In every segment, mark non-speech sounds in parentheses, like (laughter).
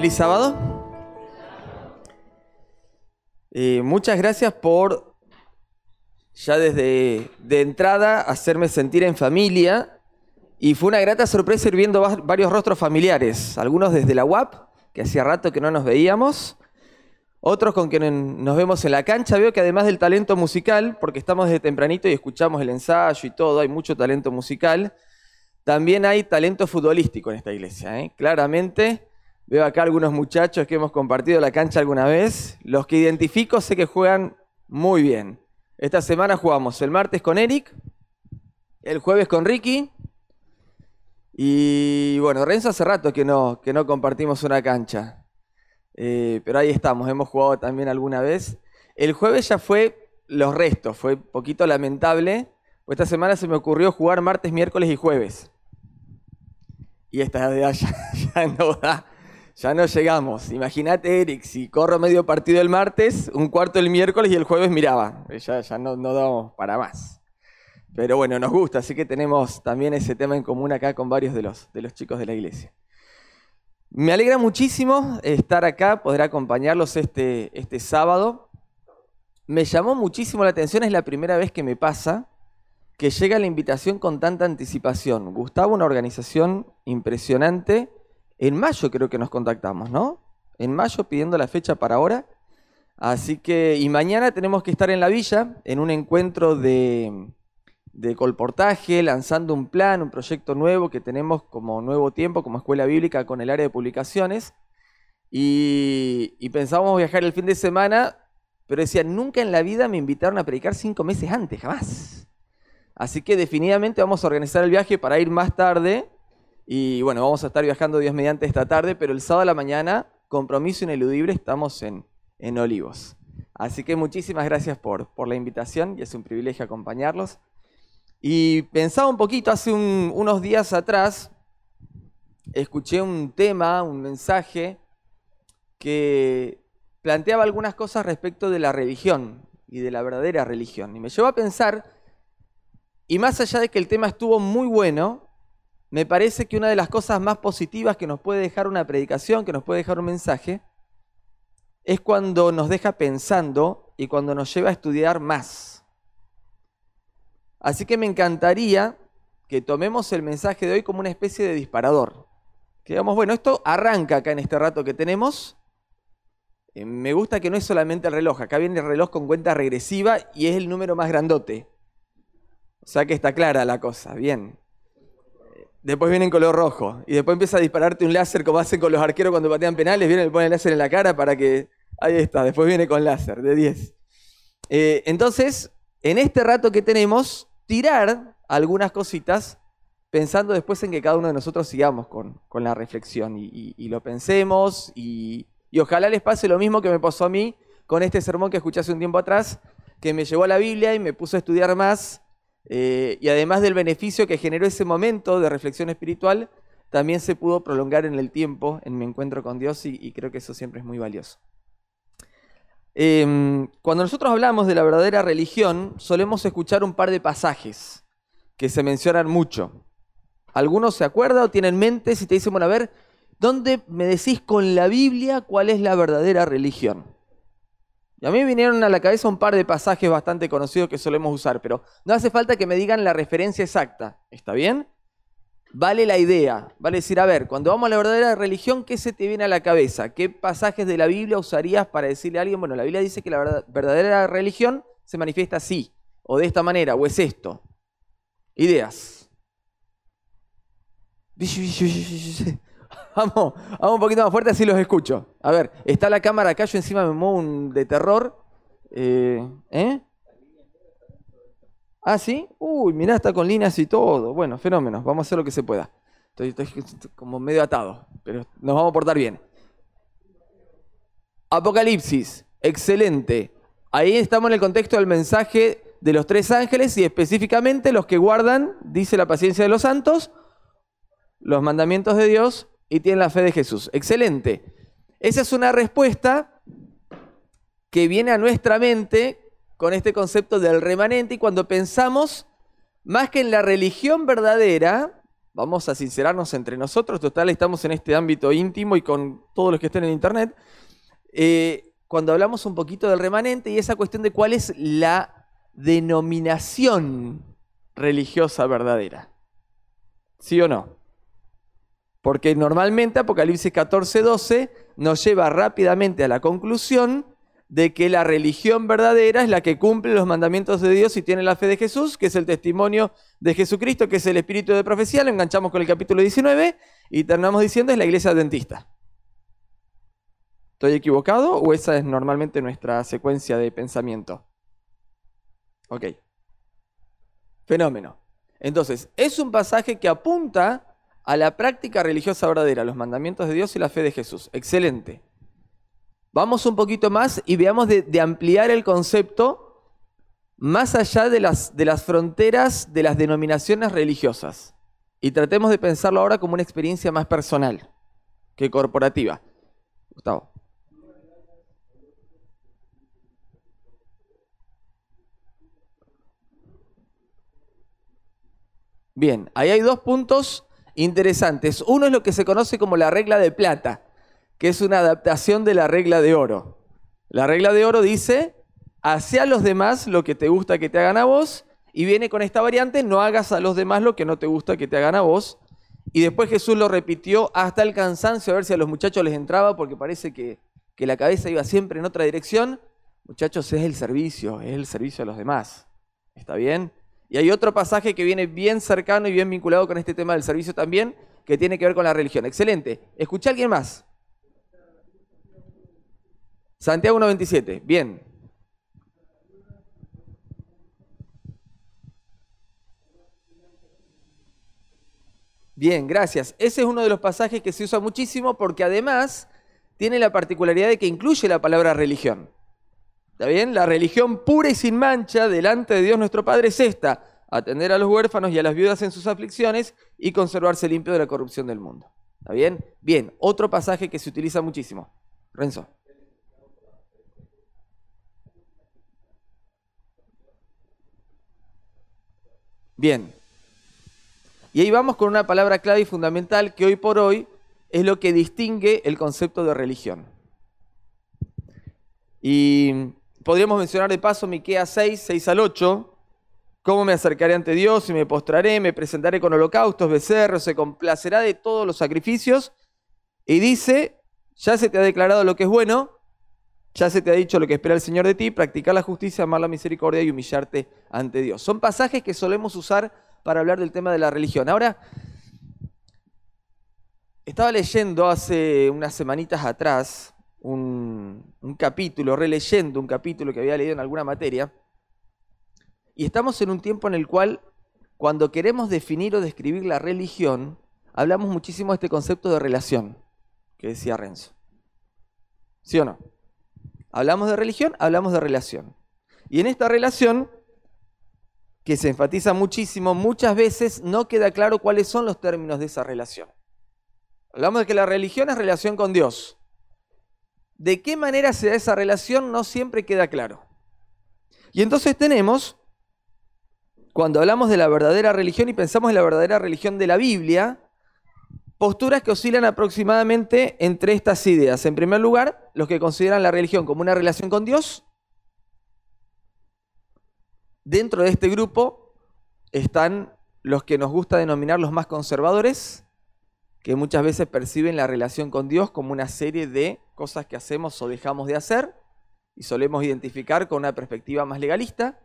Feliz sábado. Eh, muchas gracias por ya desde de entrada hacerme sentir en familia y fue una grata sorpresa ir viendo va- varios rostros familiares, algunos desde la UAP, que hacía rato que no nos veíamos, otros con quienes nos vemos en la cancha. Veo que además del talento musical, porque estamos desde tempranito y escuchamos el ensayo y todo, hay mucho talento musical, también hay talento futbolístico en esta iglesia. ¿eh? Claramente veo acá algunos muchachos que hemos compartido la cancha alguna vez. Los que identifico sé que juegan muy bien. Esta semana jugamos el martes con Eric, el jueves con Ricky. Y bueno, Renzo hace rato que no, que no compartimos una cancha. Eh, pero ahí estamos, hemos jugado también alguna vez. El jueves ya fue los restos, fue un poquito lamentable. pues Esta semana se me ocurrió jugar martes, miércoles y jueves. Y esta ya, (laughs) ya, no da, ya no llegamos. Imagínate, Eric, si corro medio partido el martes, un cuarto el miércoles y el jueves miraba. Ya, ya no, no damos para más. Pero bueno, nos gusta, así que tenemos también ese tema en común acá con varios de los, de los chicos de la iglesia. Me alegra muchísimo estar acá, poder acompañarlos este, este sábado. Me llamó muchísimo la atención, es la primera vez que me pasa que llega la invitación con tanta anticipación. Gustavo, una organización impresionante. En mayo creo que nos contactamos, ¿no? En mayo pidiendo la fecha para ahora. Así que, y mañana tenemos que estar en la villa, en un encuentro de, colportaje, lanzando un plan, un proyecto nuevo que tenemos como nuevo tiempo, como escuela bíblica con el área de publicaciones. Y, y pensábamos viajar el fin de semana, pero decía, nunca en la vida me invitaron a predicar cinco meses antes, jamás. Así que definitivamente vamos a organizar el viaje para ir más tarde. Y bueno, vamos a estar viajando Dios mediante esta tarde, pero el sábado a la mañana, compromiso ineludible, estamos en, en Olivos. Así que muchísimas gracias por, por la invitación y es un privilegio acompañarlos. Y pensaba un poquito, hace un- unos días atrás, escuché un tema, un mensaje que planteaba algunas cosas respecto de la religión y de la verdadera religión. Y me llevó a pensar, y más allá de que el tema estuvo muy bueno, me parece que una de las cosas más positivas que nos puede dejar una predicación, que nos puede dejar un mensaje, es cuando nos deja pensando y cuando nos lleva a estudiar más. Así que me encantaría que tomemos el mensaje de hoy como una especie de disparador. Que digamos, bueno, esto arranca acá en este rato que tenemos. Eh, me gusta que no es solamente el reloj, acá viene el reloj con cuenta regresiva y es el número más grandote. O sea que está clara la cosa, bien. Después viene en color rojo y después empieza a dispararte un láser como hacen con los arqueros cuando patean penales, viene y le ponen el láser en la cara para que... Ahí está, después viene con láser de 10. Eh, entonces, en este rato que tenemos, tirar algunas cositas pensando después en que cada uno de nosotros sigamos con, con la reflexión y, y- y lo pensemos y, y ojalá les pase lo mismo que me pasó a mí con este sermón que escuché hace un tiempo atrás, que me llevó a la Biblia y me puso a estudiar más eh, y además del beneficio que generó ese momento de reflexión espiritual, también se pudo prolongar en el tiempo, en mi encuentro con Dios y, creo que eso siempre es muy valioso. Em, cuando nosotros hablamos de la verdadera religión, solemos escuchar un par de pasajes que se mencionan mucho. ¿Algunos se acuerdan o tienen en mente si te dicen, bueno, a ver, ¿dónde me decís con la Biblia cuál es la verdadera religión? Y a mí vinieron a la cabeza un par de pasajes bastante conocidos que solemos usar, pero no hace falta que me digan la referencia exacta. ¿Está bien? Vale la idea, vale decir, a ver, cuando vamos a la verdadera religión, ¿qué se te viene a la cabeza? ¿Qué pasajes de la Biblia usarías para decirle a alguien, bueno, la Biblia dice que la verdad- verdadera religión se manifiesta así, o de esta manera, o es esto? Ideas. (laughs) Vamos, vamos un poquito más fuerte, así los escucho. A ver, está la cámara acá, yo encima me muevo un de terror. Eh, ¿eh? Ah, ¿sí? Uy, mirá, está con líneas y todo. Bueno, fenómenos, vamos a hacer lo que se pueda. Estoy, estoy como medio atado, pero nos vamos a portar bien. Apocalipsis, excelente. Ahí estamos en el contexto del mensaje de los tres ángeles y específicamente los que guardan, dice la paciencia de los santos, los mandamientos de Dios y tienen la fe de Jesús. Excelente. Esa es una respuesta que viene a nuestra mente con este concepto del remanente y cuando pensamos más que en la religión verdadera, Vamos a sincerarnos entre nosotros, total, estamos en este ámbito íntimo y con todos los que estén en Internet. Eh, cuando hablamos un poquito del remanente y esa cuestión de cuál es la denominación religiosa verdadera. ¿Sí o no? Porque normalmente Apocalipsis 14, 12 nos lleva rápidamente a la conclusión de que la religión verdadera es la que cumple los mandamientos de Dios y tiene la fe de Jesús, que es el testimonio de Jesucristo, que es el espíritu de profecía. Lo enganchamos con el capítulo 19 y terminamos diciendo es la iglesia adventista. ¿Estoy equivocado o esa es normalmente nuestra secuencia de pensamiento? Ok. Fenómeno. Entonces, es un pasaje que apunta a la práctica religiosa verdadera, los mandamientos de Dios y la fe de Jesús. Excelente. Vamos un poquito más y veamos de, ampliar el concepto más allá de las, de las fronteras de las denominaciones religiosas. Y tratemos de pensarlo ahora como una experiencia más personal que corporativa. Gustavo. Bien, ahí hay dos puntos interesantes. Uno es lo que se conoce como la regla de plata que es una adaptación de la regla de oro. La regla de oro dice, hace a los demás lo que te gusta que te hagan a vos, y viene con esta variante, no hagas a los demás lo que no te gusta que te hagan a vos. Y después Jesús lo repitió hasta el cansancio, a ver si a los muchachos les entraba, porque parece que, que la cabeza iba siempre en otra dirección. Muchachos, es el servicio, es el servicio a los demás. ¿Está bien? Y hay otro pasaje que viene bien cercano y bien vinculado con este tema del servicio también, que tiene que ver con la religión. Excelente. ¿Escucha a alguien más? Santiago 1.27, bien. Bien, gracias. Ese es uno de los pasajes que se usa muchísimo porque además tiene la particularidad de que incluye la palabra religión. ¿Está bien? La religión pura y sin mancha delante de Dios nuestro Padre es esta, atender a los huérfanos y a las viudas en sus aflicciones y conservarse limpio de la corrupción del mundo. ¿Está bien? Bien, otro pasaje que se utiliza muchísimo. Renzo. Bien. Y ahí vamos con una palabra clave y fundamental que hoy por hoy es lo que distingue el concepto de religión. Y podríamos mencionar de paso Miqueas 6, 6 al 8. ¿Cómo me acercaré ante Dios y me postraré? Me presentaré con holocaustos, becerros, se complacerá de todos los sacrificios. Y dice, ya se te ha declarado lo que es bueno, ya se te ha dicho lo que espera el Señor de ti, practicar la justicia, amar la misericordia y humillarte ante Dios. Son pasajes que solemos usar para hablar del tema de la religión. Ahora, estaba leyendo hace unas semanitas atrás un, capítulo, releyendo un capítulo que había leído en alguna materia, y estamos en un tiempo en el cual, cuando queremos definir o describir la religión, hablamos muchísimo de este concepto de relación, que decía Renzo. ¿Sí o no? Hablamos de religión, hablamos de relación. Y en esta relación, que se enfatiza muchísimo, muchas veces no queda claro cuáles son los términos de esa relación. Hablamos de que la religión es relación con Dios. ¿De qué manera se da esa relación? No siempre queda claro. Y entonces tenemos, cuando hablamos de la verdadera religión y pensamos en la verdadera religión de la Biblia, posturas que oscilan aproximadamente entre estas ideas. En primer lugar, los que consideran la religión como una relación con Dios. Dentro de este grupo están los que nos gusta denominar los más conservadores, que muchas veces perciben la relación con Dios como una serie de cosas que hacemos o dejamos de hacer y solemos identificar con una perspectiva más legalista.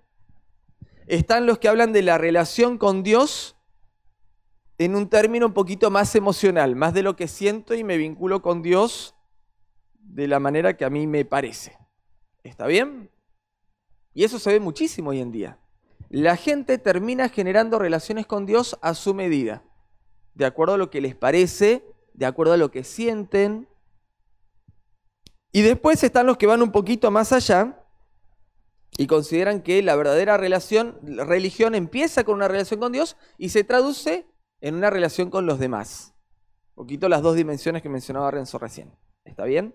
Están los que hablan de la relación con Dios en un término un poquito más emocional, más de lo que siento y me vinculo con Dios de la manera que a mí me parece. ¿Está bien? Y eso se ve muchísimo hoy en día. La gente termina generando relaciones con Dios a su medida, de acuerdo a lo que les parece, de acuerdo a lo que sienten. Y después están los que van un poquito más allá y consideran que la verdadera relación, la religión empieza con una relación con Dios y se traduce en una relación con los demás. Un poquito las dos dimensiones que mencionaba Renzo recién. ¿Está bien?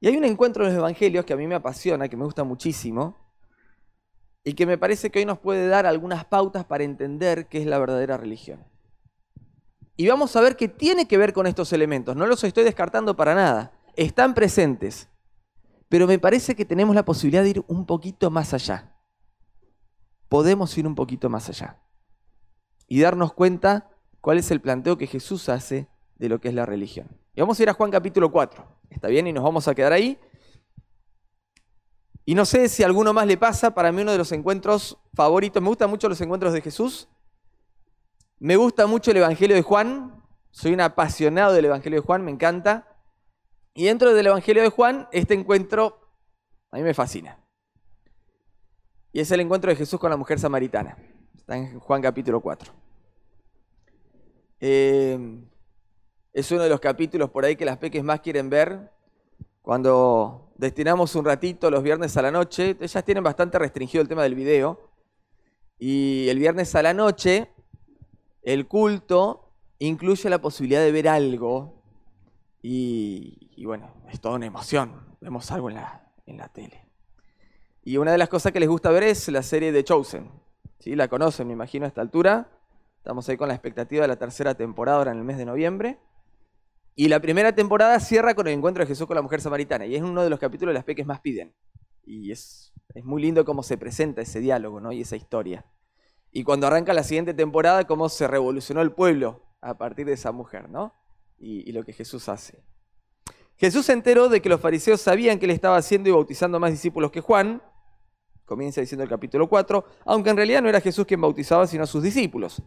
Y hay un encuentro en los evangelios que a mí me apasiona, que me gusta muchísimo, y que me parece que hoy nos puede dar algunas pautas para entender qué es la verdadera religión. Y vamos a ver qué tiene que ver con estos elementos. No los estoy descartando para nada. Están presentes. Pero me parece que tenemos la posibilidad de ir un poquito más allá. Podemos ir un poquito más allá. Y darnos cuenta cuál es el planteo que Jesús hace de lo que es la religión. Y vamos a ir a Juan capítulo 4. ¿Está bien? Y nos vamos a quedar ahí. Y no sé si a alguno más le pasa, para mí uno de los encuentros favoritos, me gustan mucho los encuentros de Jesús, me gusta mucho el Evangelio de Juan, soy un apasionado del Evangelio de Juan, me encanta. Y dentro del Evangelio de Juan, este encuentro a mí me fascina. Y es el encuentro de Jesús con la mujer samaritana. Está en Juan capítulo 4. Eh, es uno de los capítulos por ahí que las peques más quieren ver cuando destinamos un ratito los viernes a la noche, ellas tienen bastante restringido el tema del video, y el viernes a la noche el culto incluye la posibilidad de ver algo, y, bueno, es toda una emoción, vemos algo en la, en la tele. Y una de las cosas que les gusta ver es la serie de Chosen. ¿Sí? La conocen, me imagino, a esta altura. Estamos ahí con la expectativa de la tercera temporada ahora en el mes de noviembre. Y la primera temporada cierra con el encuentro de Jesús con la mujer samaritana. Y es uno de los capítulos de las peques más piden. Y es, es muy lindo cómo se presenta ese diálogo ¿no? y esa historia. Y cuando arranca la siguiente temporada, cómo se revolucionó el pueblo a partir de esa mujer, ¿no? Y, y lo que Jesús hace. Jesús se enteró de que los fariseos sabían que él estaba haciendo y bautizando más discípulos que Juan. Comienza diciendo el capítulo 4, aunque en realidad no era Jesús quien bautizaba, sino sus discípulos.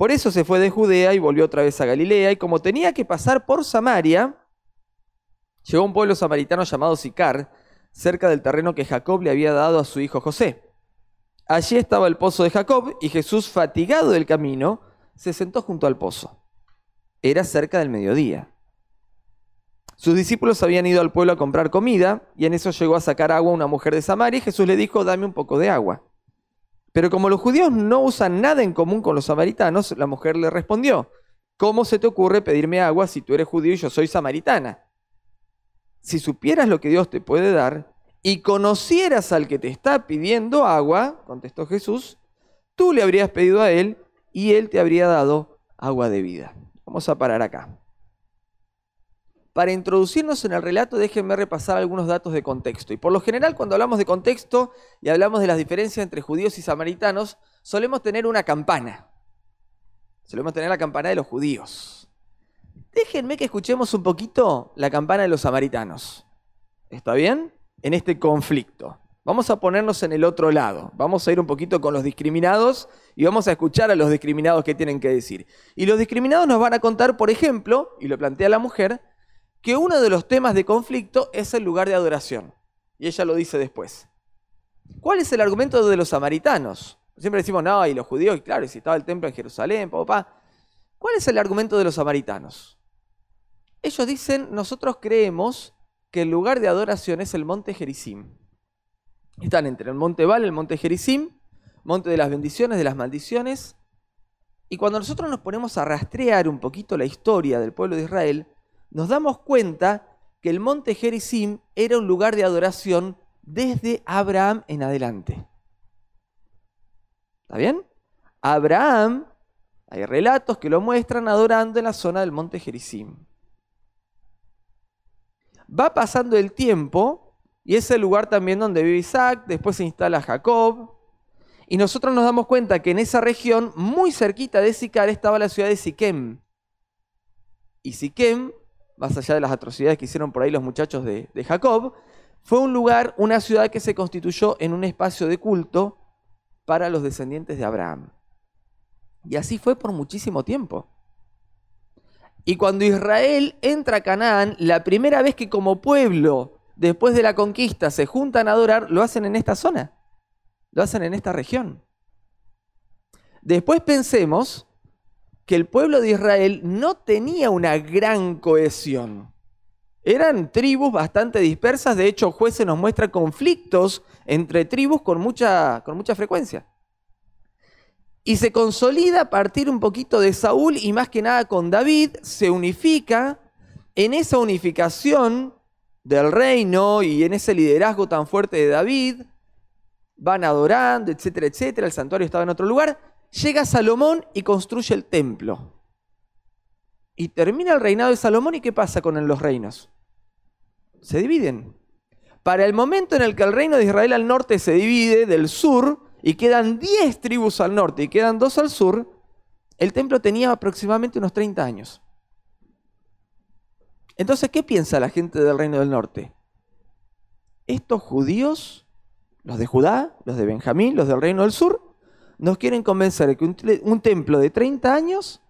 Por eso se fue de Judea y volvió otra vez a Galilea, y como tenía que pasar por Samaria, llegó a un pueblo samaritano llamado Sicar, cerca del terreno que Jacob le había dado a su hijo José. Allí estaba el pozo de Jacob, y Jesús, fatigado del camino, se sentó junto al pozo. Era cerca del mediodía. Sus discípulos habían ido al pueblo a comprar comida, y en eso llegó a sacar agua una mujer de Samaria, y Jesús le dijo, dame un poco de agua. Pero como los judíos no usan nada en común con los samaritanos, la mujer le respondió, ¿cómo se te ocurre pedirme agua si tú eres judío y yo soy samaritana? Si supieras lo que Dios te puede dar y conocieras al que te está pidiendo agua, contestó Jesús, tú le habrías pedido a él y él te habría dado agua de vida. Vamos a parar acá. Para introducirnos en el relato, déjenme repasar algunos datos de contexto. Y por lo general, cuando hablamos de contexto y hablamos de las diferencias entre judíos y samaritanos, solemos tener una campana. Solemos tener la campana de los judíos. Déjenme que escuchemos un poquito la campana de los samaritanos. ¿Está bien? En este conflicto. Vamos a ponernos en el otro lado. Vamos a ir un poquito con los discriminados y vamos a escuchar a los discriminados que tienen que decir. Y los discriminados nos van a contar, por ejemplo, y lo plantea la mujer, que uno de los temas de conflicto es el lugar de adoración. Y ella lo dice después. ¿Cuál es el argumento de los samaritanos? Siempre decimos, no, y los judíos, y claro, y si estaba el templo en Jerusalén, papá. ¿Cuál es el argumento de los samaritanos? Ellos dicen, nosotros creemos que el lugar de adoración es el monte Gerizim. Están entre el monte Val el monte Gerizim, monte de las bendiciones, de las maldiciones. Y cuando nosotros nos ponemos a rastrear un poquito la historia del pueblo de Israel, nos damos cuenta que el monte Gerizim era un lugar de adoración desde Abraham en adelante. ¿Está bien? Abraham, hay relatos que lo muestran adorando en la zona del monte Gerizim. Va pasando el tiempo y es el lugar también donde vive Isaac, después se instala Jacob. Y nosotros nos damos cuenta que en esa región, muy cerquita de Sicar, estaba la ciudad de Siquem. Y Siquem más allá de las atrocidades que hicieron por ahí los muchachos de, Jacob, fue un lugar, una ciudad que se constituyó en un espacio de culto para los descendientes de Abraham. Y así fue por muchísimo tiempo. Y cuando Israel entra a Canaán, la primera vez que como pueblo, después de la conquista, se juntan a adorar, lo hacen en esta zona, lo hacen en esta región. Después pensemos que el pueblo de Israel no tenía una gran cohesión. Eran tribus bastante dispersas, de hecho jueces nos muestra conflictos entre tribus con mucha, con mucha frecuencia. Y se consolida a partir un poquito de Saúl y más que nada con David, se unifica en esa unificación del reino y en ese liderazgo tan fuerte de David, van adorando, etcétera, etcétera, el santuario estaba en otro lugar. Llega Salomón y construye el templo. Y termina el reinado de Salomón y ¿qué pasa con los reinos? Se dividen. Para el momento en el que el reino de Israel al norte se divide del sur y quedan 10 tribus al norte y quedan 2 al sur, el templo tenía aproximadamente unos 30 años. Entonces, ¿qué piensa la gente del reino del norte? Estos judíos, los de Judá, los de Benjamín, los del reino del sur, nos quieren convencer que un, templo de 30 años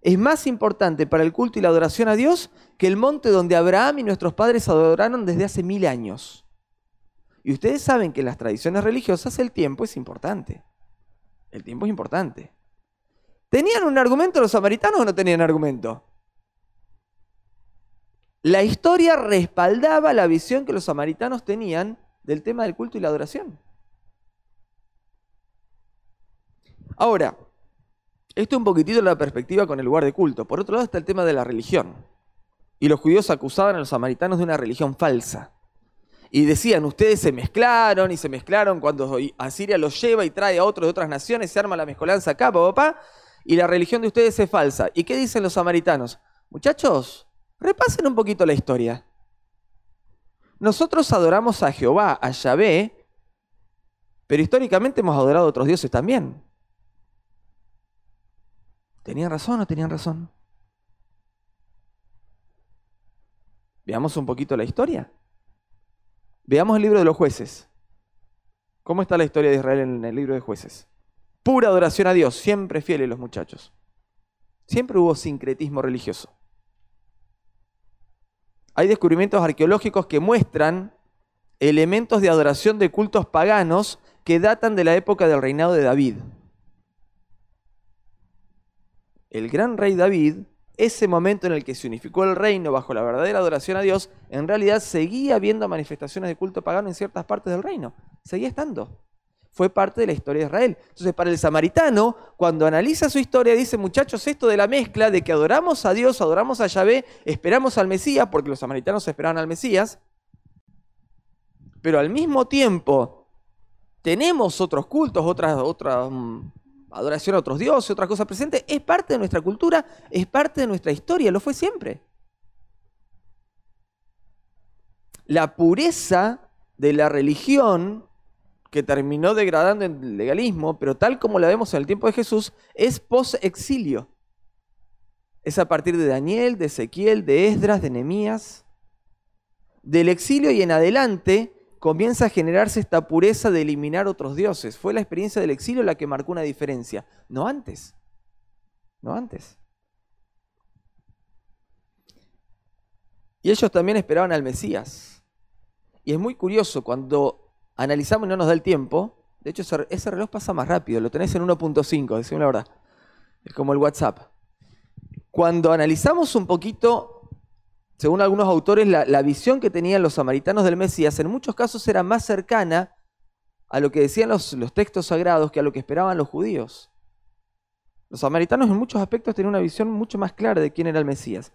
es más importante para el culto y la adoración a Dios que el monte donde Abraham y nuestros padres adoraron desde hace mil años. Y ustedes saben que en las tradiciones religiosas el tiempo es importante. El tiempo es importante. ¿Tenían un argumento los samaritanos o no tenían argumento? La historia respaldaba la visión que los samaritanos tenían del tema del culto y la adoración. Ahora, esto un poquitito la perspectiva con el lugar de culto. Por otro lado está el tema de la religión. Y los judíos acusaban a los samaritanos de una religión falsa. Y decían, ustedes se mezclaron y se mezclaron cuando Asiria los lleva y trae a otros de otras naciones, se arma la mezcolanza acá, papá, y la religión de ustedes es falsa. ¿Y qué dicen los samaritanos? Muchachos, Repasen un poquito la historia. Nosotros adoramos a Jehová, a Yahvé, pero históricamente hemos adorado a otros dioses también. ¿Tenían razón o no tenían razón? Veamos un poquito la historia. Veamos el libro de los jueces. ¿Cómo está la historia de Israel en el libro de jueces? Pura adoración a Dios, siempre fieles los muchachos. Siempre hubo sincretismo religioso. Hay descubrimientos arqueológicos que muestran elementos de adoración de cultos paganos que datan de la época del reinado de David. El gran rey David, ese momento en el que se unificó el reino bajo la verdadera adoración a Dios, en realidad seguía habiendo manifestaciones de culto pagano en ciertas partes del reino. Seguía estando fue parte de la historia de Israel. Entonces, para el samaritano, cuando analiza su historia, dice, muchachos, esto de la mezcla de que adoramos a Dios, adoramos a Yahvé, esperamos al Mesías, porque los samaritanos esperaban al Mesías, pero al mismo tiempo tenemos otros cultos, otras, otra mm, adoración a otros dioses, otras cosas presentes, es parte de nuestra cultura, es parte de nuestra historia, lo fue siempre. La pureza de la religión que terminó degradando en el legalismo, pero tal como la vemos en el tiempo de Jesús, es post-exilio. Es a partir de Daniel, de Ezequiel, de Esdras, de Nehemías. Del exilio y en adelante comienza a generarse esta pureza de eliminar otros dioses. Fue la experiencia del exilio la que marcó una diferencia, no antes. No antes. Y ellos también esperaban al Mesías. Y es muy curioso cuando analizamos y no nos da el tiempo, de hecho ese, reloj pasa más rápido, lo tenés en 1.5, decimos la verdad. Es como el WhatsApp. Cuando analizamos un poquito, según algunos autores, la, visión que tenían los samaritanos del Mesías, en muchos casos era más cercana a lo que decían los, textos sagrados que a lo que esperaban los judíos. Los samaritanos en muchos aspectos tenían una visión mucho más clara de quién era el Mesías.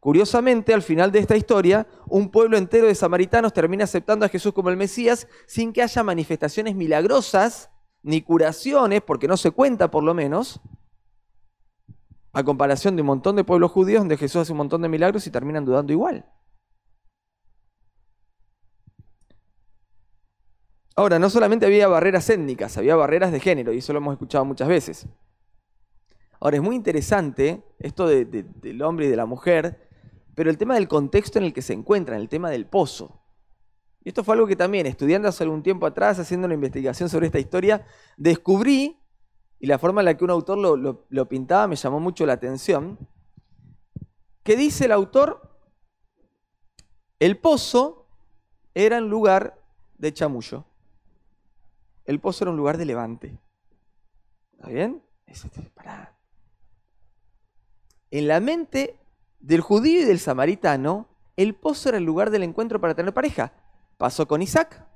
Curiosamente, al final de esta historia, un pueblo entero de samaritanos termina aceptando a Jesús como el Mesías sin que haya manifestaciones milagrosas ni curaciones, porque no se cuenta por lo menos, a comparación de un montón de pueblos judíos donde Jesús hace un montón de milagros y terminan dudando igual. Ahora, no solamente había barreras étnicas, había barreras de género, y eso lo hemos escuchado muchas veces. Ahora, es muy interesante esto del hombre y de la mujer, pero el tema del contexto en el que se encuentran, el tema del pozo. Y esto fue algo que también, estudiando hace algún tiempo atrás, haciendo una investigación sobre esta historia, descubrí, y la forma en la que un autor lo, lo pintaba me llamó mucho la atención, que dice el autor, el pozo era un lugar de chamullo. El pozo era un lugar de levante. ¿Está bien? En la mente del judío y del samaritano, el pozo era el lugar del encuentro para tener pareja. Pasó con Isaac.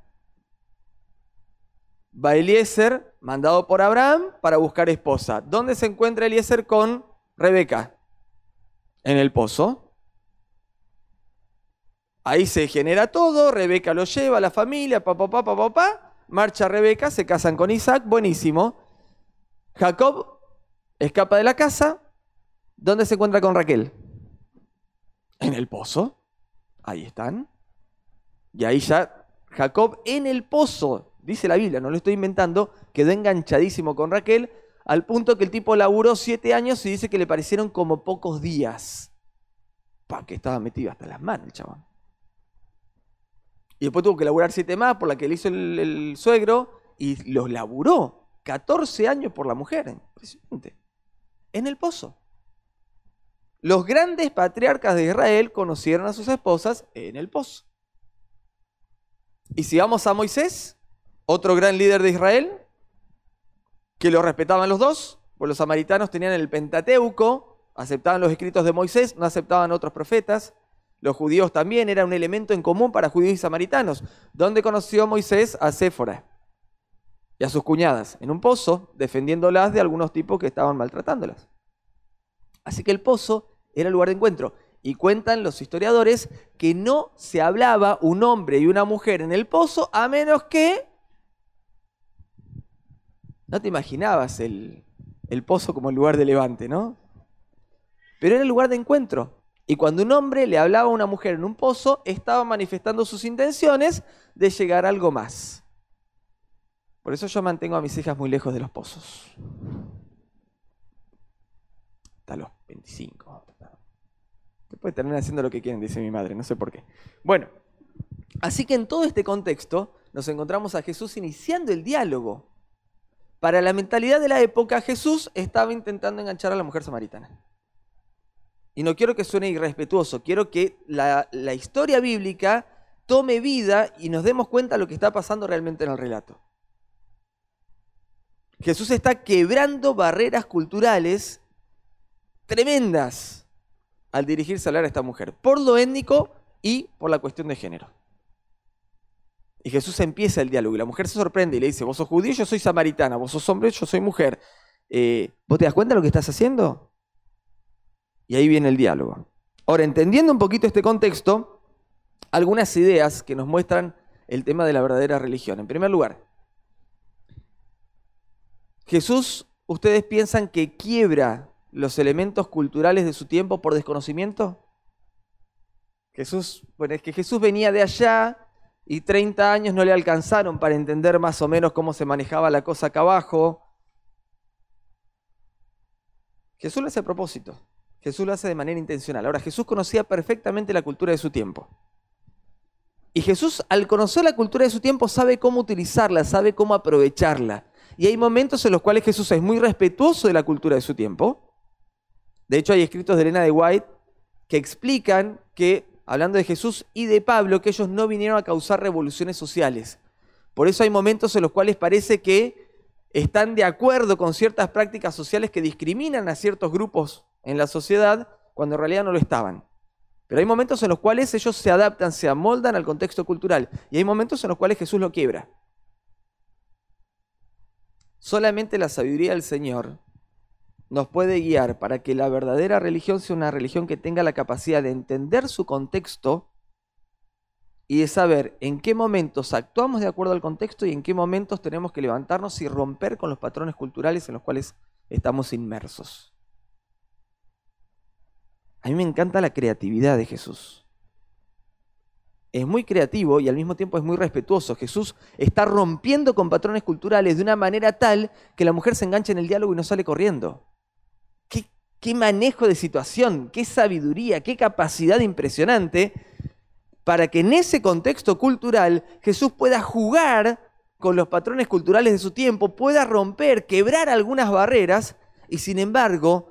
Va Eliezer, mandado por Abraham, para buscar esposa. ¿Dónde se encuentra Eliezer con Rebeca? En el pozo. Ahí se genera todo, Rebeca lo lleva, la familia, papá, papá, papá, marcha Rebeca, se casan con Isaac, buenísimo. Jacob escapa de la casa. ¿Dónde se encuentra con Raquel? En el pozo. Ahí están. Y ahí ya Jacob en el pozo, dice la Biblia, no lo estoy inventando, quedó enganchadísimo con Raquel, al punto que el tipo laburó siete años y dice que le parecieron como pocos días. Pa, que estaba metido hasta las manos el chabón. Y después tuvo que laburar siete más por la que le hizo el, suegro y los laburó. 14 años por la mujer. Impresionante. En el pozo. Los grandes patriarcas de Israel conocieron a sus esposas en el pozo. Y si vamos a Moisés, otro gran líder de Israel, que lo respetaban los dos, pues los samaritanos tenían el Pentateuco, aceptaban los escritos de Moisés, no aceptaban otros profetas. Los judíos también era un elemento en común para judíos y samaritanos. ¿Dónde conoció Moisés a Séfora y a sus cuñadas? En un pozo, defendiéndolas de algunos tipos que estaban maltratándolas. Así que el pozo era el lugar de encuentro. Y cuentan los historiadores que no se hablaba un hombre y una mujer en el pozo a menos que... No te imaginabas el, el pozo como el lugar de levante, ¿no? Pero era el lugar de encuentro. Y cuando un hombre le hablaba a una mujer en un pozo, estaba manifestando sus intenciones de llegar a algo más. Por eso yo mantengo a mis hijas muy lejos de los pozos. Hasta los 25. Después terminan haciendo lo que quieren, dice mi madre, no sé por qué. Bueno, así que en todo este contexto nos encontramos a Jesús iniciando el diálogo. Para la mentalidad de la época, Jesús estaba intentando enganchar a la mujer samaritana. Y no quiero que suene irrespetuoso, quiero que la, historia bíblica tome vida y nos demos cuenta de lo que está pasando realmente en el relato. Jesús está quebrando barreras culturales tremendas al dirigirse a hablar a esta mujer, por lo étnico y por la cuestión de género. Y Jesús empieza el diálogo y la mujer se sorprende y le dice, vos sos judío, yo soy samaritana, vos sos hombre, yo soy mujer. Eh, ¿Vos te das cuenta de lo que estás haciendo? Y ahí viene el diálogo. Ahora, entendiendo un poquito este contexto, algunas ideas que nos muestran el tema de la verdadera religión. En primer lugar, Jesús, ¿ustedes piensan que quiebra los elementos culturales de su tiempo por desconocimiento? Jesús, bueno, es que Jesús venía de allá y 30 años no le alcanzaron para entender más o menos cómo se manejaba la cosa acá abajo. Jesús lo hace a propósito. Jesús lo hace de manera intencional. Ahora, Jesús conocía perfectamente la cultura de su tiempo. Y Jesús, al conocer la cultura de su tiempo, sabe cómo utilizarla, sabe cómo aprovecharla. Y hay momentos en los cuales Jesús es muy respetuoso de la cultura de su tiempo. De hecho, hay escritos de Elena de White que explican que, hablando de Jesús y de Pablo, que ellos no vinieron a causar revoluciones sociales. Por eso hay momentos en los cuales parece que están de acuerdo con ciertas prácticas sociales que discriminan a ciertos grupos en la sociedad cuando en realidad no lo estaban. Pero hay momentos en los cuales ellos se adaptan, se amoldan al contexto cultural. Y hay momentos en los cuales Jesús lo quiebra. Solamente la sabiduría del Señor nos puede guiar para que la verdadera religión sea una religión que tenga la capacidad de entender su contexto y de saber en qué momentos actuamos de acuerdo al contexto y en qué momentos tenemos que levantarnos y romper con los patrones culturales en los cuales estamos inmersos. A mí me encanta la creatividad de Jesús. Es muy creativo y al mismo tiempo es muy respetuoso. Jesús está rompiendo con patrones culturales de una manera tal que la mujer se engancha en el diálogo y no sale corriendo. Qué, manejo de situación, qué sabiduría, qué capacidad impresionante para que en ese contexto cultural Jesús pueda jugar con los patrones culturales de su tiempo, pueda romper, quebrar algunas barreras y sin embargo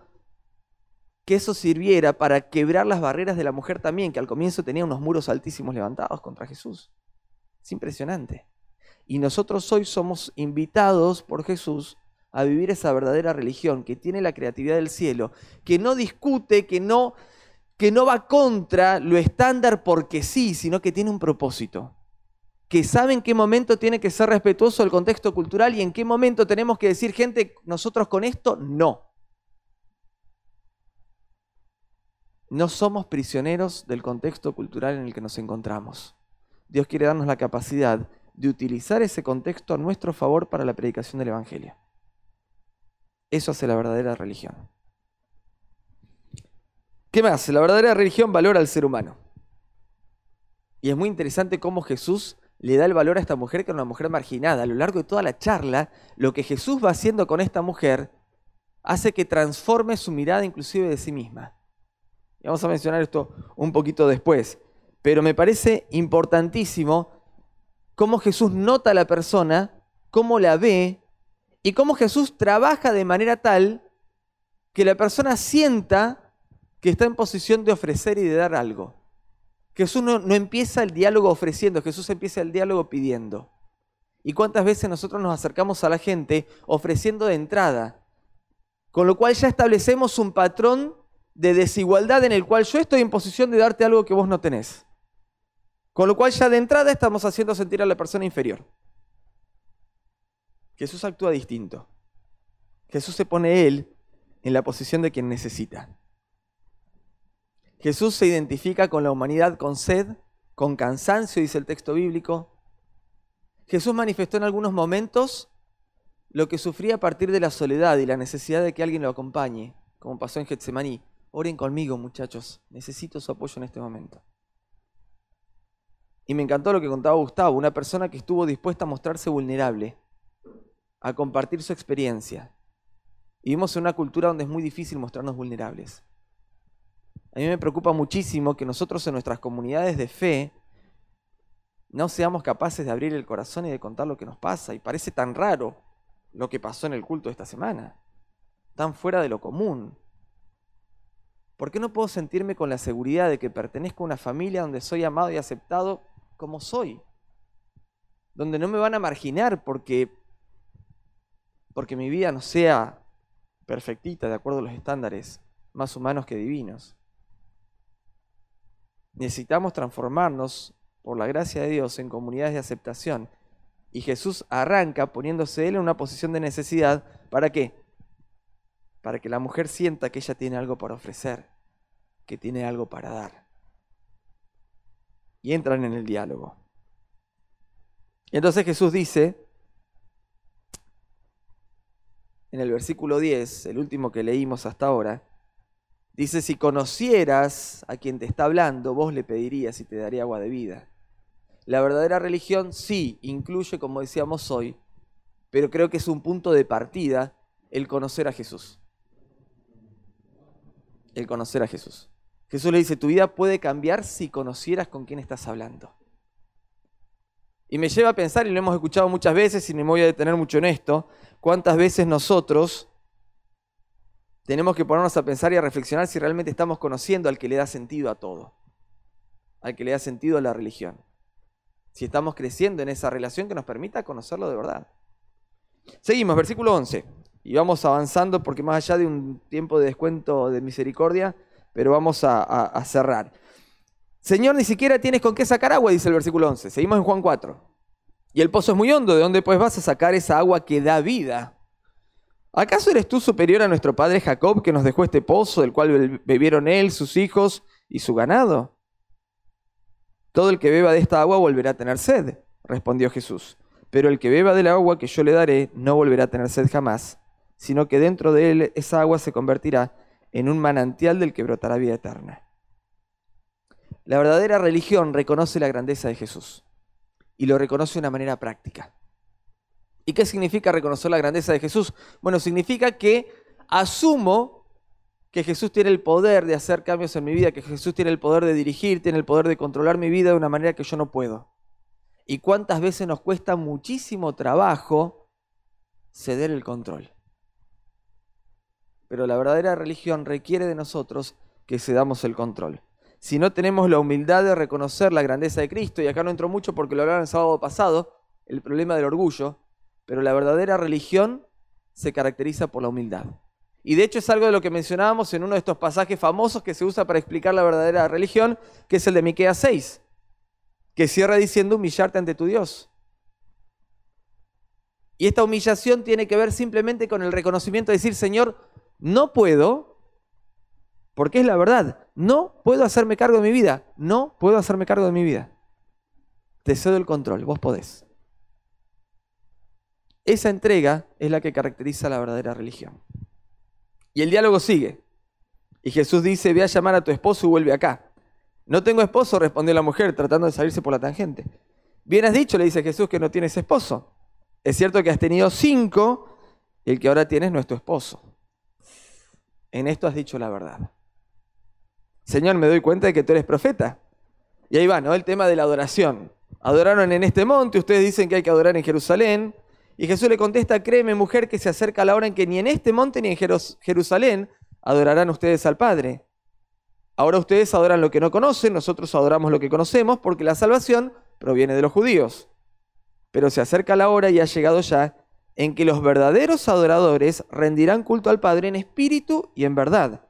que eso sirviera para quebrar las barreras de la mujer también, que al comienzo tenía unos muros altísimos levantados contra Jesús. Es impresionante. Y nosotros hoy somos invitados por Jesús a vivir esa verdadera religión que tiene la creatividad del cielo, que no discute, que no, que no va contra lo estándar porque sí, sino que tiene un propósito. Que sabe en qué momento tiene que ser respetuoso del contexto cultural y en qué momento tenemos que decir, gente, nosotros con esto no. No somos prisioneros del contexto cultural en el que nos encontramos. Dios quiere darnos la capacidad de utilizar ese contexto a nuestro favor para la predicación del Evangelio. Eso hace la verdadera religión. ¿Qué más? La verdadera religión valora al ser humano. Y es muy interesante cómo Jesús le da el valor a esta mujer, que era una mujer marginada. A lo largo de toda la charla, lo que Jesús va haciendo con esta mujer hace que transforme su mirada inclusive de sí misma. Y vamos a mencionar esto un poquito después. Pero me parece importantísimo cómo Jesús nota a la persona, cómo la ve y cómo Jesús trabaja de manera tal que la persona sienta que está en posición de ofrecer y de dar algo. Jesús no, no empieza el diálogo ofreciendo, Jesús empieza el diálogo pidiendo. ¿Y cuántas veces nosotros nos acercamos a la gente ofreciendo de entrada? Con lo cual ya establecemos un patrón de desigualdad en el cual yo estoy en posición de darte algo que vos no tenés. Con lo cual ya de entrada estamos haciendo sentir a la persona inferior. Jesús actúa distinto. Jesús se pone él en la posición de quien necesita. Jesús se identifica con la humanidad con sed, con cansancio, dice el texto bíblico. Jesús manifestó en algunos momentos lo que sufría a partir de la soledad y la necesidad de que alguien lo acompañe, como pasó en Getsemaní. Oren conmigo, muchachos, necesito su apoyo en este momento. Y me encantó lo que contaba Gustavo, una persona que estuvo dispuesta a mostrarse vulnerable, a compartir su experiencia. Vivimos en una cultura donde es muy difícil mostrarnos vulnerables. A mí me preocupa muchísimo que nosotros en nuestras comunidades de fe no seamos capaces de abrir el corazón y de contar lo que nos pasa. Y parece tan raro lo que pasó en el culto de esta semana, tan fuera de lo común. ¿Por qué no puedo sentirme con la seguridad de que pertenezco a una familia donde soy amado y aceptado como soy? Donde no me van a marginar porque, porque mi vida no sea perfectita de acuerdo a los estándares más humanos que divinos. Necesitamos transformarnos por la gracia de Dios en comunidades de aceptación. Y Jesús arranca poniéndose él en una posición de necesidad. ¿Para qué? Para que la mujer sienta que ella tiene algo para ofrecer, que tiene algo para dar. Y entran en el diálogo. Y entonces Jesús dice, en el versículo 10, el último que leímos hasta ahora, Dice, si conocieras a quien te está hablando, vos le pedirías y te daría agua de vida. La verdadera religión sí incluye, como decíamos hoy, pero creo que es un punto de partida el conocer a Jesús. El conocer a Jesús. Jesús le dice, tu vida puede cambiar si conocieras con quién estás hablando. Y me lleva a pensar, y lo hemos escuchado muchas veces, y me voy a detener mucho en esto, cuántas veces nosotros tenemos que ponernos a pensar y a reflexionar si realmente estamos conociendo al que le da sentido a todo, al que le da sentido a la religión. Si estamos creciendo en esa relación que nos permita conocerlo de verdad. Seguimos, versículo 11. Y vamos avanzando porque más allá de un tiempo de descuento de misericordia, pero vamos a, cerrar. Señor, ni siquiera tienes con qué sacar agua, dice el versículo 11. Seguimos en Juan 4. Y el pozo es muy hondo, ¿de dónde pues vas a sacar esa agua que da vida? ¿Acaso eres tú superior a nuestro padre Jacob que nos dejó este pozo del cual bebieron él, sus hijos y su ganado? Todo el que beba de esta agua volverá a tener sed, respondió Jesús. Pero el que beba del agua que yo le daré no volverá a tener sed jamás, sino que dentro de él esa agua se convertirá en un manantial del que brotará vida eterna. La verdadera religión reconoce la grandeza de Jesús y lo reconoce de una manera práctica. ¿Y qué significa reconocer la grandeza de Jesús? Bueno, significa que asumo que Jesús tiene el poder de hacer cambios en mi vida, que Jesús tiene el poder de dirigir, tiene el poder de controlar mi vida de una manera que yo no puedo. ¿Y cuántas veces nos cuesta muchísimo trabajo ceder el control? Pero la verdadera religión requiere de nosotros que cedamos el control. Si no tenemos la humildad de reconocer la grandeza de Cristo, y acá no entro mucho porque lo hablaron el sábado pasado, el problema del orgullo, pero la verdadera religión se caracteriza por la humildad. Y de hecho es algo de lo que mencionábamos en uno de estos pasajes famosos que se usa para explicar la verdadera religión, que es el de Miqueas 6, que cierra diciendo humillarte ante tu Dios. Y esta humillación tiene que ver simplemente con el reconocimiento de decir, Señor, no puedo, porque es la verdad, no puedo hacerme cargo de mi vida, no puedo hacerme cargo de mi vida. Te cedo el control, vos podés. Esa entrega es la que caracteriza la verdadera religión. Y el diálogo sigue. Y Jesús dice, ve a llamar a tu esposo y vuelve acá. No tengo esposo, respondió la mujer, tratando de salirse por la tangente. Bien has dicho, le dice Jesús, que no tienes esposo. Es cierto que has tenido cinco, y el que ahora tienes no es tu esposo. En esto has dicho la verdad. Señor, me doy cuenta de que tú eres profeta. Y ahí va, ¿no? El tema de la adoración. Adoraron en este monte, ustedes dicen que hay que adorar en Jerusalén. Y Jesús le contesta, créeme mujer que se acerca la hora en que ni en este monte ni en Jerusalén adorarán ustedes al Padre. Ahora ustedes adoran lo que no conocen, nosotros adoramos lo que conocemos, porque la salvación proviene de los judíos. Pero se acerca la hora y ha llegado ya en que los verdaderos adoradores rendirán culto al Padre en espíritu y en verdad,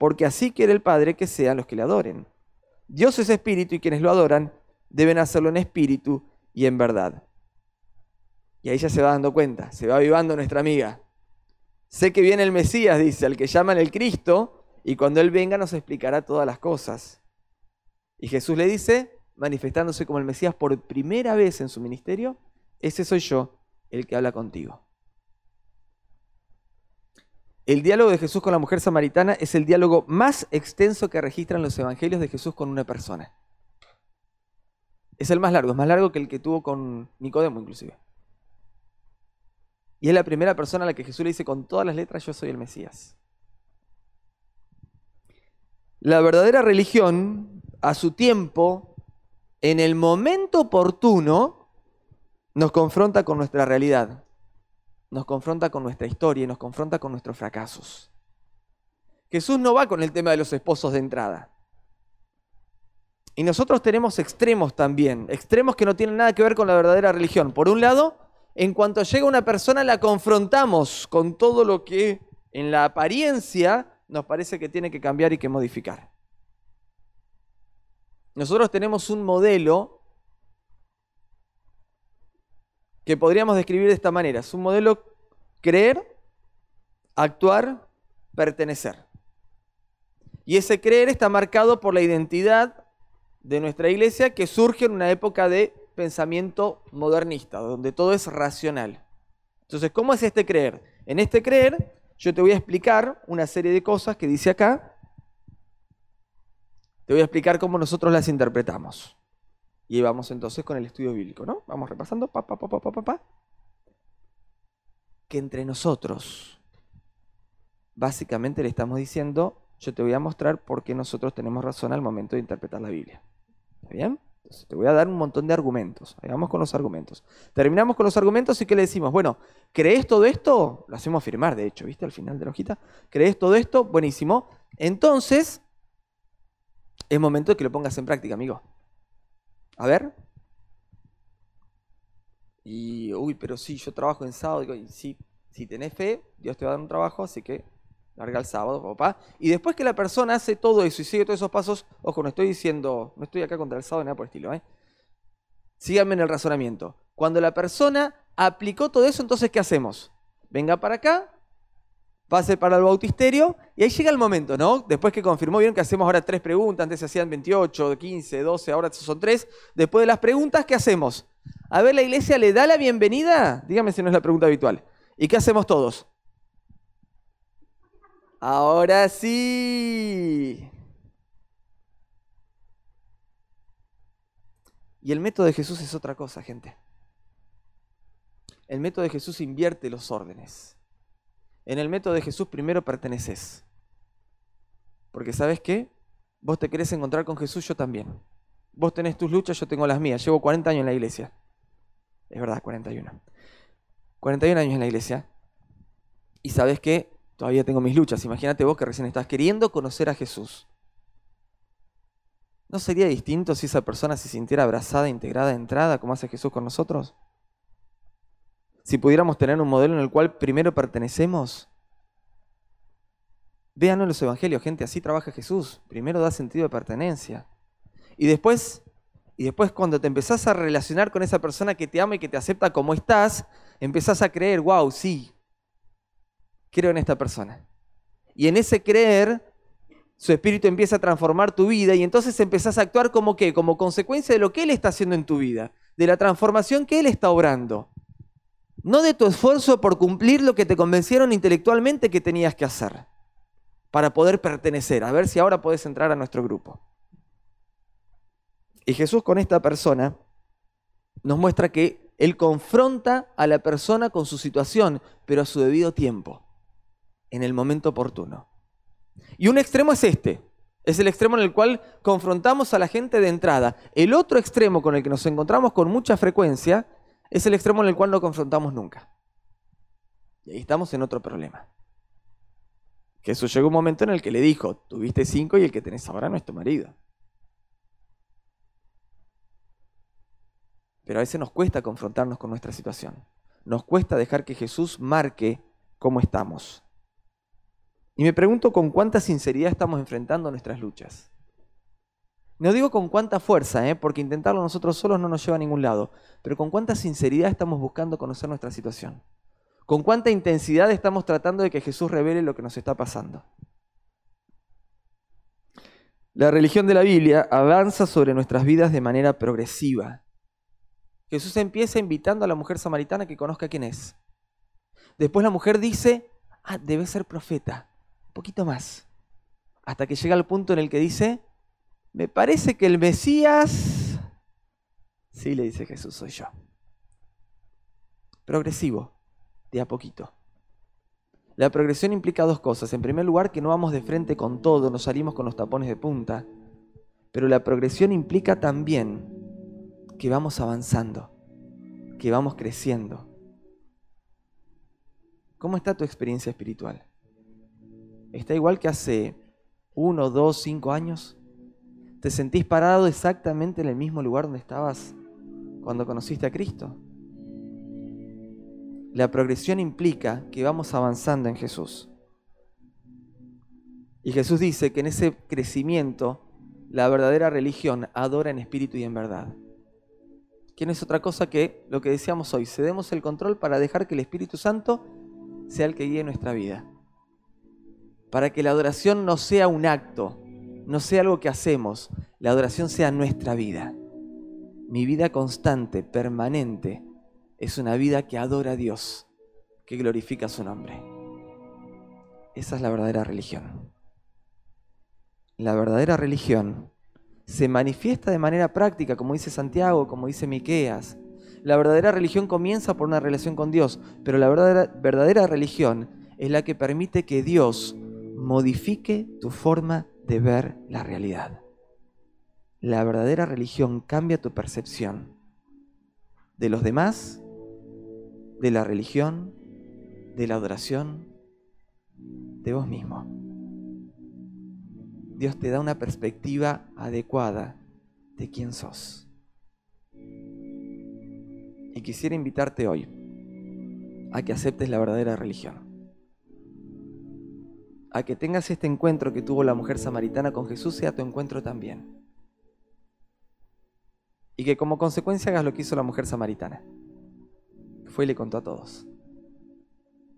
porque así quiere el Padre que sean los que le adoren. Dios es espíritu y quienes lo adoran deben hacerlo en espíritu y en verdad. Y ahí ya se va dando cuenta, se va avivando nuestra amiga. Sé que viene el Mesías, dice, al que llaman el Cristo, y cuando Él venga nos explicará todas las cosas. Y Jesús le dice, manifestándose como el Mesías por primera vez en su ministerio, ese soy yo, el que habla contigo. El diálogo de Jesús con la mujer samaritana es el diálogo más extenso que registran los evangelios de Jesús con una persona. Es el más largo, es más largo que el que tuvo con Nicodemo inclusive. Y es la primera persona a la que Jesús le dice con todas las letras, yo soy el Mesías. La verdadera religión, a su tiempo, en el momento oportuno, nos confronta con nuestra realidad, nos confronta con nuestra historia y nos confronta con nuestros fracasos. Jesús no va con el tema de los esposos de entrada. Y nosotros tenemos extremos también, extremos que no tienen nada que ver con la verdadera religión. Por un lado, en cuanto llega una persona la confrontamos con todo lo que en la apariencia nos parece que tiene que cambiar y que modificar. Nosotros tenemos un modelo que podríamos describir de esta manera. Es un modelo creer, actuar, pertenecer. Y ese creer está marcado por la identidad de nuestra iglesia que surge en una época de pensamiento modernista, donde todo es racional. Entonces, ¿cómo es este creer? En este creer, yo te voy a explicar una serie de cosas que dice acá. Te voy a explicar cómo nosotros las interpretamos. Y vamos entonces con el estudio bíblico, ¿no? Vamos repasando, pa, pa, pa, pa, pa. Que entre nosotros, básicamente le estamos diciendo, yo te voy a mostrar por qué nosotros tenemos razón al momento de interpretar la Biblia. ¿Está bien? Entonces, te voy a dar un montón de argumentos. Ahí vamos con los argumentos. Terminamos con los argumentos y ¿qué le decimos? Bueno, ¿crees todo esto? Lo hacemos firmar, de hecho, ¿viste? Al final de la hojita. ¿Crees todo esto? Buenísimo. Entonces, es momento de que lo pongas en práctica, amigo. A ver. Y, uy, pero sí, yo trabajo en sábado. Y sí, si tenés fe, Dios te va a dar un trabajo, así que larga el sábado, papá. Y después que la persona hace todo eso y sigue todos esos pasos, ojo, no estoy diciendo, no estoy acá contra el sábado, nada por el estilo, ¿eh? Síganme en el razonamiento. Cuando la persona aplicó todo eso, entonces, ¿qué hacemos? Venga para acá, pase para el bautisterio y ahí llega el momento, ¿no? Después que confirmó, vieron que hacemos ahora tres preguntas, antes se hacían 28, 15, 12, ahora son tres. Después de las preguntas, ¿qué hacemos? A ver, la iglesia le da la bienvenida, dígame si no es la pregunta habitual. ¿Y qué hacemos todos? Ahora sí. Y el método de Jesús es otra cosa, gente. El método de Jesús invierte los órdenes. En el método de Jesús primero perteneces. Porque sabes qué? Vos te querés encontrar con Jesús, yo también. Vos tenés tus luchas, yo tengo las mías. Llevo 40 años en la iglesia. Es verdad, 41. 41 años en la iglesia. Y sabes qué? Todavía tengo mis luchas. Imagínate vos que recién estás queriendo conocer a Jesús. ¿No sería distinto si esa persona se sintiera abrazada, integrada, entrada, como hace Jesús con nosotros? Si pudiéramos tener un modelo en el cual primero pertenecemos. Vean los evangelios, gente, así trabaja Jesús. Primero da sentido de pertenencia. Y después, y después cuando te empezás a relacionar con esa persona que te ama y que te acepta como estás, empezás a creer, wow, sí, creo en esta persona. Y en ese creer, su espíritu empieza a transformar tu vida y entonces empezás a actuar como qué, como consecuencia de lo que Él está haciendo en tu vida, de la transformación que Él está obrando. No de tu esfuerzo por cumplir lo que te convencieron intelectualmente que tenías que hacer para poder pertenecer, a ver si ahora puedes entrar a nuestro grupo. Y Jesús con esta persona nos muestra que Él confronta a la persona con su situación, pero a su debido tiempo, en el momento oportuno. Y un extremo es este, es el extremo en el cual confrontamos a la gente de entrada. El otro extremo con el que nos encontramos con mucha frecuencia es el extremo en el cual no confrontamos nunca. Y ahí estamos en otro problema. Jesús llegó un momento en el que le dijo, tuviste cinco y el que tenés ahora no es tu marido. Pero a veces nos cuesta confrontarnos con nuestra situación. Nos cuesta dejar que Jesús marque cómo estamos. Y me pregunto con cuánta sinceridad estamos enfrentando nuestras luchas. No digo con cuánta fuerza, ¿eh? porque intentarlo nosotros solos no nos lleva a ningún lado, pero con cuánta sinceridad estamos buscando conocer nuestra situación. Con cuánta intensidad estamos tratando de que Jesús revele lo que nos está pasando. La religión de la Biblia avanza sobre nuestras vidas de manera progresiva. Jesús empieza invitando a la mujer samaritana que conozca quién es. Después la mujer dice, ah, debe ser profeta un poquito más, hasta que llega al punto en el que dice, me parece que el Mesías, sí le dice Jesús, soy yo. Progresivo, de a poquito. La progresión implica dos cosas. En primer lugar, que no vamos de frente con todo, nos salimos con los tapones de punta. Pero la progresión implica también que vamos avanzando, que vamos creciendo. ¿Cómo está tu experiencia espiritual? está igual que hace uno, dos, cinco años. ¿Te sentís parado exactamente en el mismo lugar donde estabas cuando conociste a Cristo? La progresión implica que vamos avanzando en Jesús. Y Jesús dice que en ese crecimiento la verdadera religión adora en espíritu y en verdad. Que no es otra cosa que lo que decíamos hoy, cedemos el control para dejar que el Espíritu Santo sea el que guíe nuestra vida para que la adoración no sea un acto, no sea algo que hacemos, la adoración sea nuestra vida. Mi vida constante, permanente, es una vida que adora a Dios, que glorifica su nombre. Esa es la verdadera religión. La verdadera religión se manifiesta de manera práctica, como dice Santiago, como dice Miqueas. La verdadera religión comienza por una relación con Dios, pero la verdadera, verdadera religión es la que permite que Dios modifique tu forma de ver la realidad. La verdadera religión cambia tu percepción de los demás, de la religión, de la adoración, de vos mismo. Dios te da una perspectiva adecuada de quién sos. Y quisiera invitarte hoy a que aceptes la verdadera religión a que tengas este encuentro que tuvo la mujer samaritana con Jesús sea tu encuentro también. Y que como consecuencia hagas lo que hizo la mujer samaritana. Fue y le contó a todos.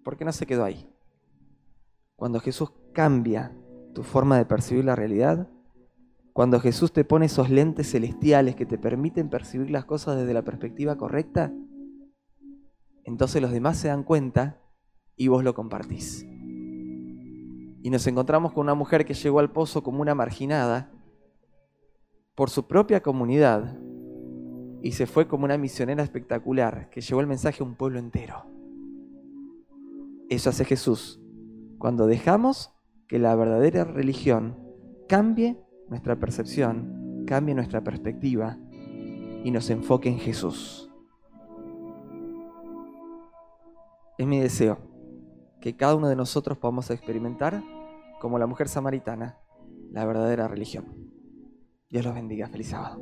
Porque no se quedó ahí. Cuando Jesús cambia tu forma de percibir la realidad, cuando Jesús te pone esos lentes celestiales que te permiten percibir las cosas desde la perspectiva correcta, entonces los demás se dan cuenta y vos lo compartís y nos encontramos con una mujer que llegó al pozo como una marginada por su propia comunidad y se fue como una misionera espectacular que llevó el mensaje a un pueblo entero. Eso hace Jesús cuando dejamos que la verdadera religión cambie nuestra percepción, cambie nuestra perspectiva y nos enfoque en Jesús. Es mi deseo que cada uno de nosotros podamos experimentar, como la mujer samaritana, la verdadera religión. Dios los bendiga. Feliz sábado.